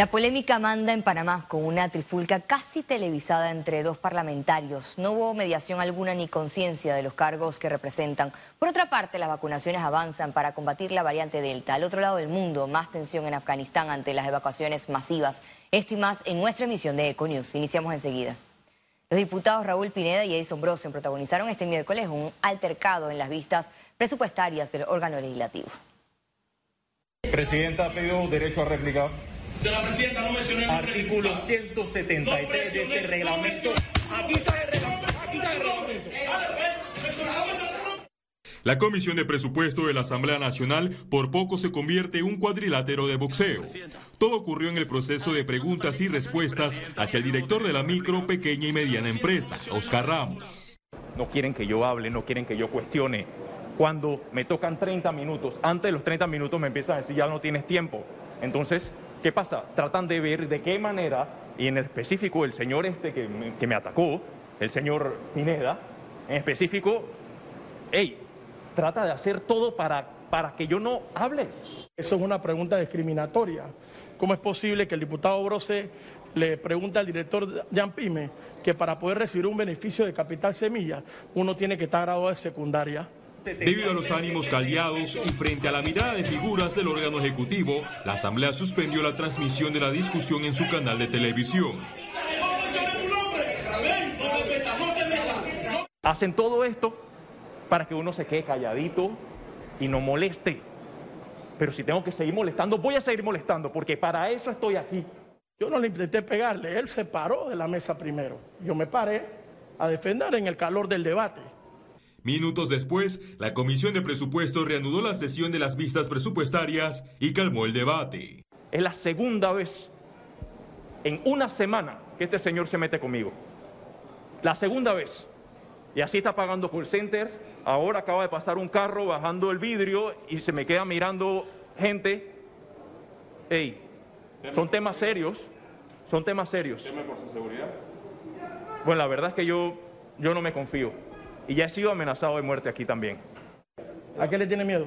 La polémica manda en Panamá con una trifulca casi televisada entre dos parlamentarios. No hubo mediación alguna ni conciencia de los cargos que representan. Por otra parte, las vacunaciones avanzan para combatir la variante Delta. Al otro lado del mundo, más tensión en Afganistán ante las evacuaciones masivas. Esto y más en nuestra emisión de Econews. Iniciamos enseguida. Los diputados Raúl Pineda y Edison Brosen protagonizaron este miércoles un altercado en las vistas presupuestarias del órgano legislativo. Presidenta ha pedido derecho a réplica de la presidenta, no mencioné el Artículo 173 de este reglamento. Aquí está el reglamento. Aquí está el reglamento. La Comisión de Presupuesto de la Asamblea Nacional por poco se convierte en un cuadrilátero de boxeo. Todo ocurrió en el proceso de preguntas y respuestas hacia el director de la micro, pequeña y mediana empresa, Oscar Ramos. No quieren que yo hable, no quieren que yo cuestione. Cuando me tocan 30 minutos, antes de los 30 minutos me empiezan a decir ya no tienes tiempo. Entonces, ¿Qué pasa? Tratan de ver de qué manera, y en específico el señor este que me, que me atacó, el señor Pineda, en específico, hey, trata de hacer todo para, para que yo no hable. Eso es una pregunta discriminatoria. ¿Cómo es posible que el diputado Brose le pregunte al director Jan Pime que para poder recibir un beneficio de capital semilla uno tiene que estar graduado de secundaria? Debido a los ánimos caldeados y frente a la mirada de figuras del órgano ejecutivo, la Asamblea suspendió la transmisión de la discusión en su canal de televisión. Hacen todo esto para que uno se quede calladito y no moleste. Pero si tengo que seguir molestando, voy a seguir molestando, porque para eso estoy aquí. Yo no le intenté pegarle, él se paró de la mesa primero. Yo me paré a defender en el calor del debate. Minutos después, la Comisión de Presupuestos reanudó la sesión de las vistas presupuestarias y calmó el debate. Es la segunda vez en una semana que este señor se mete conmigo. La segunda vez. Y así está pagando call centers. Ahora acaba de pasar un carro bajando el vidrio y se me queda mirando gente. Ey, son temas serios. Son temas serios. ¿Tema por su seguridad? Bueno, la verdad es que yo, yo no me confío y ya he sido amenazado de muerte aquí también. ¿A qué le tiene miedo?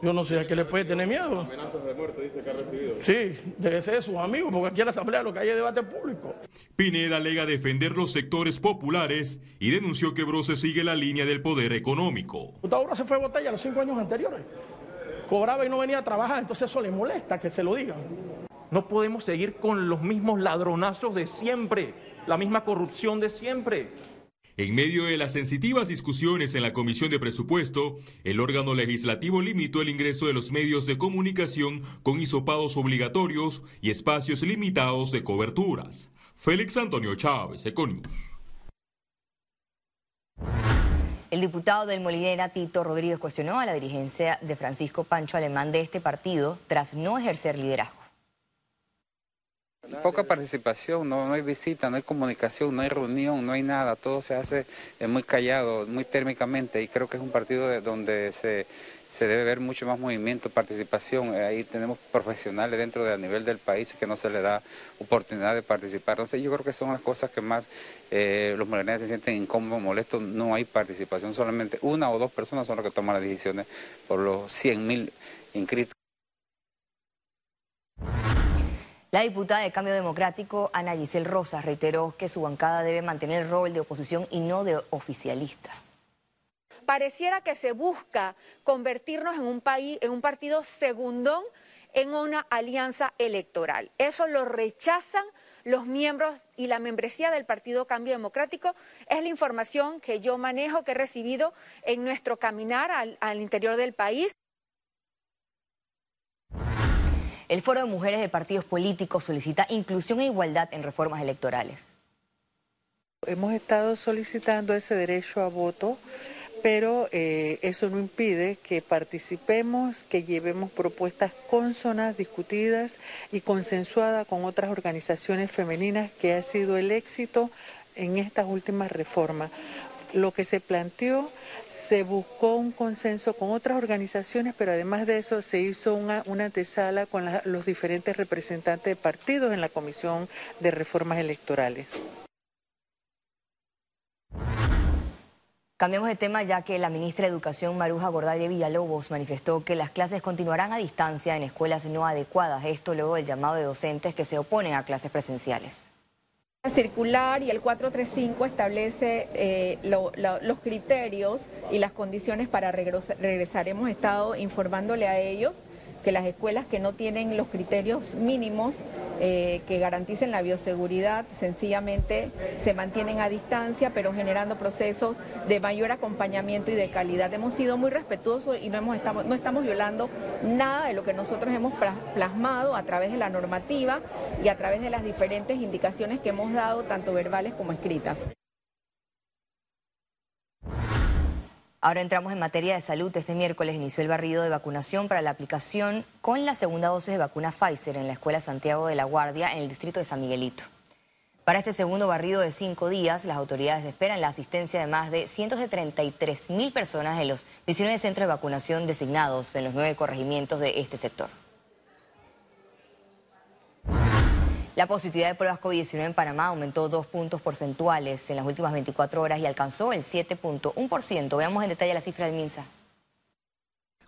Yo no sé a qué le puede tener miedo. Amenazas de muerte dice que ha recibido. Sí, debe ser de sus amigos, porque aquí en la Asamblea lo que hay es debate público. Pineda alega defender los sectores populares y denunció que Brose sigue la línea del poder económico. Ahora se fue a botella los cinco años anteriores. Cobraba y no venía a trabajar, entonces eso le molesta que se lo digan. No podemos seguir con los mismos ladronazos de siempre, la misma corrupción de siempre. En medio de las sensitivas discusiones en la Comisión de Presupuesto, el órgano legislativo limitó el ingreso de los medios de comunicación con hisopados obligatorios y espacios limitados de coberturas. Félix Antonio Chávez, Econius. El diputado del Molinera, Tito Rodríguez, cuestionó a la dirigencia de Francisco Pancho Alemán de este partido tras no ejercer liderazgo. Poca participación, no, hay visita, no hay comunicación, no hay reunión, no hay nada, todo se hace eh, muy callado, muy térmicamente y creo que es un partido donde se, debe ver mucho más movimiento, participación, eh, ahí tenemos profesionales dentro del nivel del país que no se les da oportunidad de participar, entonces yo creo que son las cosas que más eh, los moreneses se sienten incómodos, molestos, no hay participación, solamente una o dos personas son las que toman las decisiones por los 100 mil inscritos. La diputada de Cambio Democrático, Ana Giselle Rosas, reiteró que su bancada debe mantener el rol de oposición y no de oficialista. Pareciera que se busca convertirnos en un país, en un partido segundón en una alianza electoral. Eso lo rechazan los miembros y la membresía del Partido Cambio Democrático. Es la información que yo manejo, que he recibido en nuestro caminar al, al interior del país. El Foro de Mujeres de Partidos Políticos solicita inclusión e igualdad en reformas electorales. Hemos estado solicitando ese derecho a voto, pero eh, eso no impide que participemos, que llevemos propuestas consonas, discutidas y consensuadas con otras organizaciones femeninas, que ha sido el éxito en estas últimas reformas lo que se planteó, se buscó un consenso con otras organizaciones, pero además de eso se hizo una, antesala con los diferentes representantes de partidos en la Comisión de Reformas Electorales. Cambiamos de tema ya que la ministra de Educación Maruja Gorday Villalobos manifestó que las clases continuarán a distancia en escuelas no adecuadas. Esto luego del llamado de docentes que se oponen a clases presenciales. La circular y el 435 establece eh, los criterios y las condiciones para regresar. Hemos estado informándole a ellos que las escuelas que no tienen los criterios mínimos eh, que garanticen la bioseguridad sencillamente se mantienen a distancia, pero generando procesos de mayor acompañamiento y de calidad. Hemos sido muy respetuosos y no, hemos, estamos, no estamos violando nada de lo que nosotros hemos plasmado a través de la normativa y a través de las diferentes indicaciones que hemos dado, tanto verbales como escritas. Ahora entramos en materia de salud. Este miércoles inició el barrido de vacunación para la aplicación con la segunda dosis de vacuna Pfizer en la Escuela Santiago de la Guardia en el distrito de San Miguelito. Para este segundo barrido de cinco días, las autoridades esperan la asistencia de más de 133 mil personas de los 19 centros de vacunación designados en los nueve corregimientos de este sector. La positividad de pruebas COVID-19 en Panamá aumentó dos puntos porcentuales en las últimas 24 horas y alcanzó el 7.1%. Veamos en detalle la cifra del MINSA.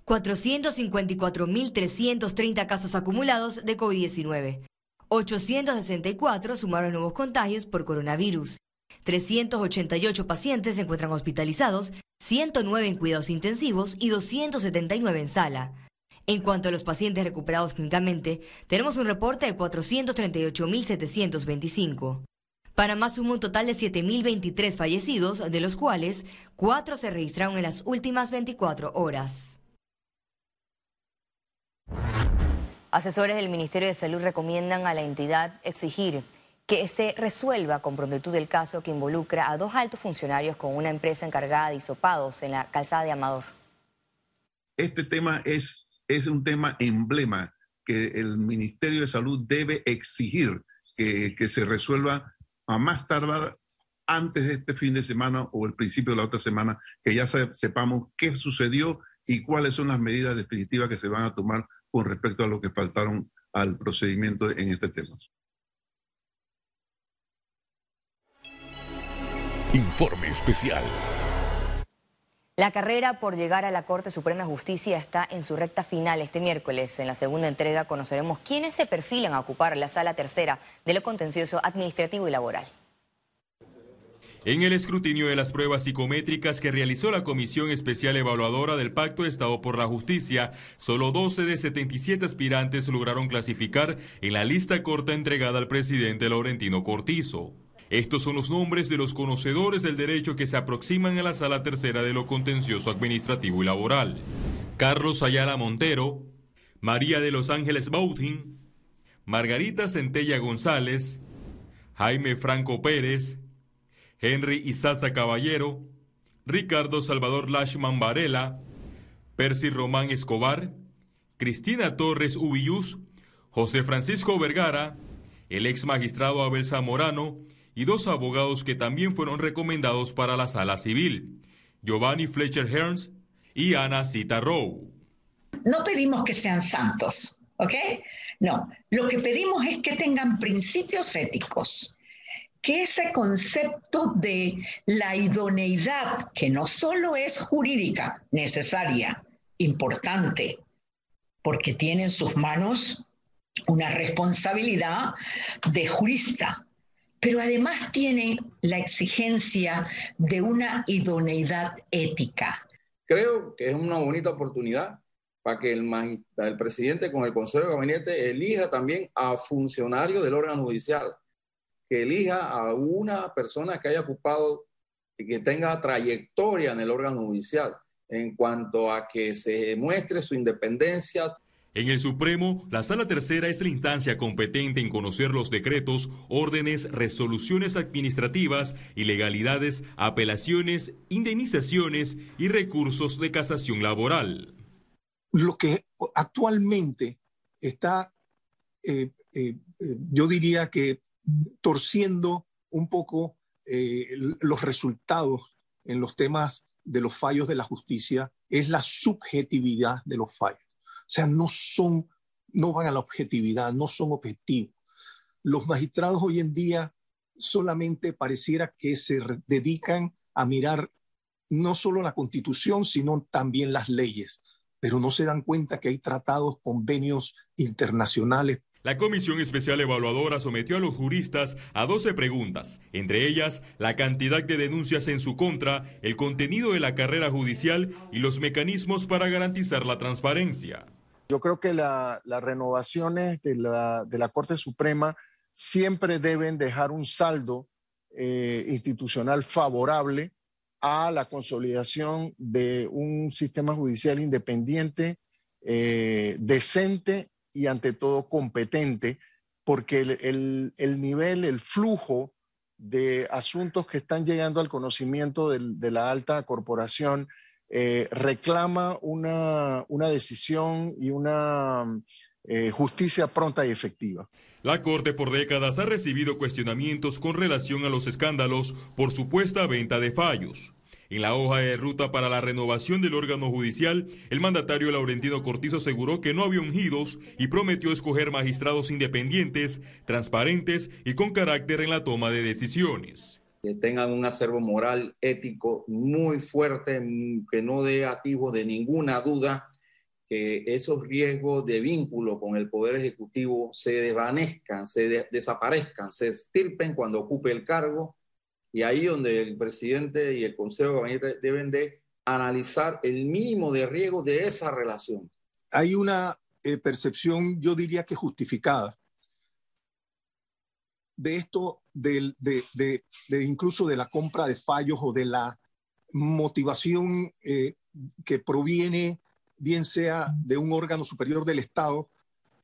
454.330 casos acumulados de COVID-19. 864 sumaron nuevos contagios por coronavirus. 388 pacientes se encuentran hospitalizados, 109 en cuidados intensivos y 279 en sala. En cuanto a los pacientes recuperados clínicamente, tenemos un reporte de 438.725. Panamá sumó un total de 7.023 fallecidos, de los cuales 4 se registraron en las últimas 24 horas. Asesores del Ministerio de Salud recomiendan a la entidad exigir que se resuelva con prontitud el caso que involucra a dos altos funcionarios con una empresa encargada de hisopados en la calzada de Amador. Este tema es es un tema emblema que el Ministerio de Salud debe exigir que, se resuelva a más tardar antes de este fin de semana o el principio de la otra semana, que ya sepamos qué sucedió y cuáles son las medidas definitivas que se van a tomar con respecto a lo que faltaron al procedimiento en este tema. Informe especial. La carrera por llegar a la Corte Suprema de Justicia está en su recta final este miércoles. En la segunda entrega conoceremos quiénes se perfilan a ocupar la sala tercera de lo contencioso administrativo y laboral. En el escrutinio de las pruebas psicométricas que realizó la Comisión Especial Evaluadora del Pacto de Estado por la Justicia, solo 12 de 77 aspirantes lograron clasificar en la lista corta entregada al presidente Laurentino Cortizo. Estos son los nombres de los conocedores del derecho que se aproximan a la sala tercera de lo contencioso administrativo y laboral. Carlos Ayala Montero, María de los Ángeles Bautin, Margarita Centella González, Jaime Franco Pérez, Henry Isaza Caballero, Ricardo Salvador Lashman Varela, Percy Román Escobar, Cristina Torres Ubillus, José Francisco Vergara, el ex magistrado Abel Zamorano y dos abogados que también fueron recomendados para la sala civil, Giovanni Fletcher Hearns y Ana Cita Rowe. No pedimos que sean santos, ¿ok? No, lo que pedimos es que tengan principios éticos, que ese concepto de la idoneidad, que no solo es jurídica, necesaria, importante, porque tiene en sus manos una responsabilidad de jurista, pero además tiene la exigencia de una idoneidad ética. Creo que es una bonita oportunidad para que el, presidente con el Consejo de Gabinete elija también a funcionarios del órgano judicial, que elija a una persona que haya ocupado y que tenga trayectoria en el órgano judicial en cuanto a que se muestre su independencia, en el Supremo, la Sala Tercera es la instancia competente en conocer los decretos, órdenes, resoluciones administrativas, ilegalidades, apelaciones, indemnizaciones y recursos de casación laboral. Lo que actualmente está, eh, eh, eh, yo diría que torciendo un poco los resultados en los temas de los fallos de la justicia, es la subjetividad de los fallos. O sea, no son, no van a la objetividad, no son objetivos. Los magistrados hoy en día solamente pareciera que se dedican a mirar no solo la constitución, sino también las leyes, pero no se dan cuenta que hay tratados, convenios internacionales. La Comisión Especial Evaluadora sometió a los juristas a 12 preguntas, entre ellas la cantidad de denuncias en su contra, el contenido de la carrera judicial y los mecanismos para garantizar la transparencia. Yo creo que las renovaciones de la, de Corte Suprema siempre deben dejar un saldo eh, institucional favorable a la consolidación de un sistema judicial independiente, eh, decente y ante todo competente, porque el, nivel, el flujo de asuntos que están llegando al conocimiento de, la alta corporación eh, reclama una, una, decisión y una justicia pronta y efectiva. La Corte por décadas ha recibido cuestionamientos con relación a los escándalos por supuesta venta de fallos. En la hoja de ruta para la renovación del órgano judicial, el mandatario Laurentino Cortizo aseguró que no había ungidos y prometió escoger magistrados independientes, transparentes y con carácter en la toma de decisiones. Que tengan un acervo moral, ético muy fuerte, que no dé activo de ninguna duda que esos riesgos de vínculo con el Poder Ejecutivo se desvanezcan, se desaparezcan, se estirpen cuando ocupe el cargo y ahí donde el presidente y el Consejo de Gabinete deben de analizar el mínimo de riesgo de esa relación. Hay una eh, percepción, yo diría que justificada, de esto, de, de, incluso de la compra de fallos o de la motivación eh, que proviene bien sea de un órgano superior del Estado,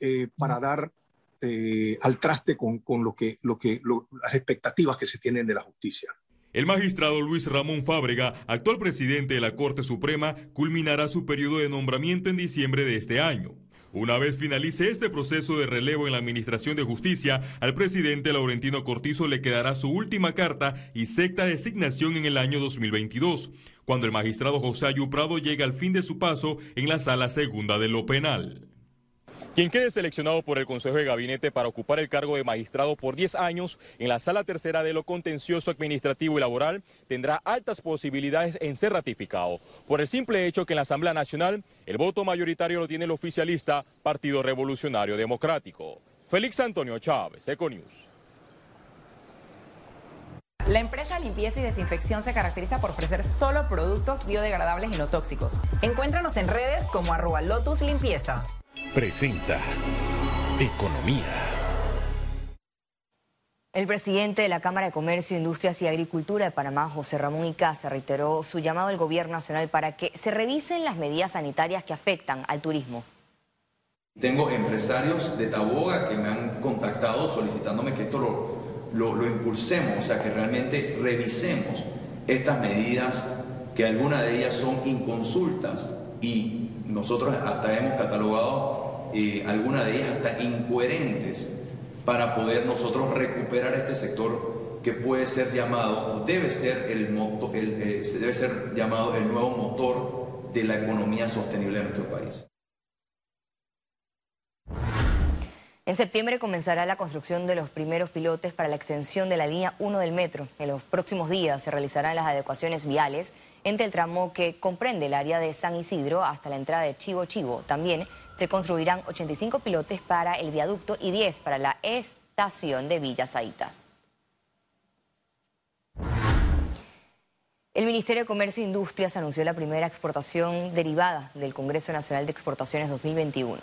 eh, para dar eh, al traste con, lo que, que, las expectativas que se tienen de la justicia. El magistrado Luis Ramón Fábrega, actual presidente de la Corte Suprema, culminará su periodo de nombramiento en diciembre de este año. Una vez finalice este proceso de relevo en la Administración de Justicia, al presidente Laurentino Cortizo le quedará su última carta y secta designación en el año 2022, cuando el magistrado José Ayuprado llega al fin de su paso en la sala segunda de lo penal. Quien quede seleccionado por el Consejo de Gabinete para ocupar el cargo de magistrado por 10 años en la Sala Tercera de lo Contencioso Administrativo y Laboral tendrá altas posibilidades en ser ratificado, por el simple hecho que en la Asamblea Nacional el voto mayoritario lo tiene el oficialista Partido Revolucionario Democrático. Félix Antonio Chávez, Econews. La empresa Limpieza y Desinfección se caracteriza por ofrecer solo productos biodegradables y no tóxicos. Encuéntranos en redes como arroba Lotus Limpieza presenta Economía. El presidente de la Cámara de Comercio, Industrias y Agricultura de Panamá, José Ramón Icaza, reiteró su llamado al gobierno nacional para que se revisen las medidas sanitarias que afectan al turismo. Tengo empresarios de Taboga que me han contactado solicitándome que esto lo, lo impulsemos, o sea, que realmente revisemos estas medidas, que algunas de ellas son inconsultas y nosotros hasta hemos catalogado eh, algunas de ellas hasta incoherentes para poder nosotros recuperar este sector que puede ser llamado, o debe ser, el, el eh, debe ser llamado el nuevo motor de la economía sostenible de nuestro país. En septiembre comenzará la construcción de los primeros pilotes para la extensión de la línea 1 del metro. En los próximos días se realizarán las adecuaciones viales entre el tramo que comprende el área de San Isidro hasta la entrada de Chivo Chivo. También se construirán 85 pilotes para el viaducto y 10 para la estación de Villa Zaita. El Ministerio de Comercio e Industrias anunció la primera exportación derivada del Congreso Nacional de Exportaciones 2021.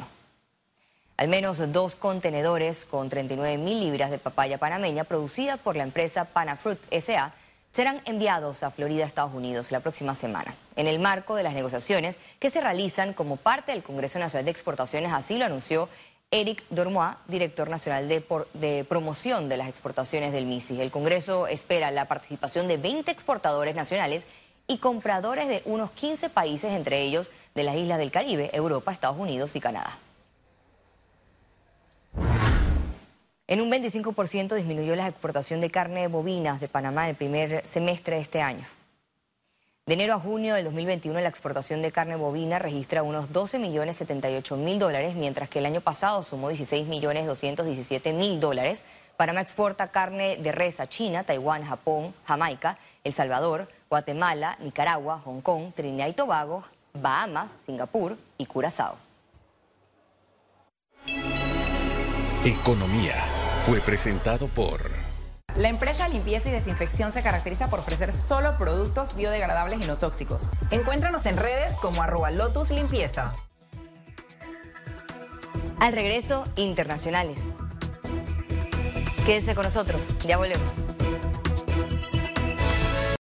Al menos dos contenedores con 39 mil libras de papaya panameña producida por la empresa Panafruit SA serán enviados a Florida, Estados Unidos, la próxima semana. En el marco de las negociaciones que se realizan como parte del Congreso Nacional de Exportaciones, así lo anunció Eric Dormois, director nacional de, promoción de las exportaciones del MISI. El Congreso espera la participación de 20 exportadores nacionales y compradores de unos 15 países, entre ellos de las islas del Caribe, Europa, Estados Unidos y Canadá. En un 25% disminuyó la exportación de carne de bovinas de Panamá en el primer semestre de este año. De enero a junio del 2021 la exportación de carne bovina registra unos 12 millones 78 mil dólares, mientras que el año pasado sumó 16 millones 217 mil dólares. Panamá exporta carne de res a China, Taiwán, Japón, Jamaica, El Salvador, Guatemala, Nicaragua, Hong Kong, Trinidad y Tobago, Bahamas, Singapur y Curazao. Economía fue presentado por... La empresa Limpieza y Desinfección se caracteriza por ofrecer solo productos biodegradables y no tóxicos. Encuéntranos en redes como arroba Lotus Limpieza. Al regreso, internacionales. Quédense con nosotros, ya volvemos.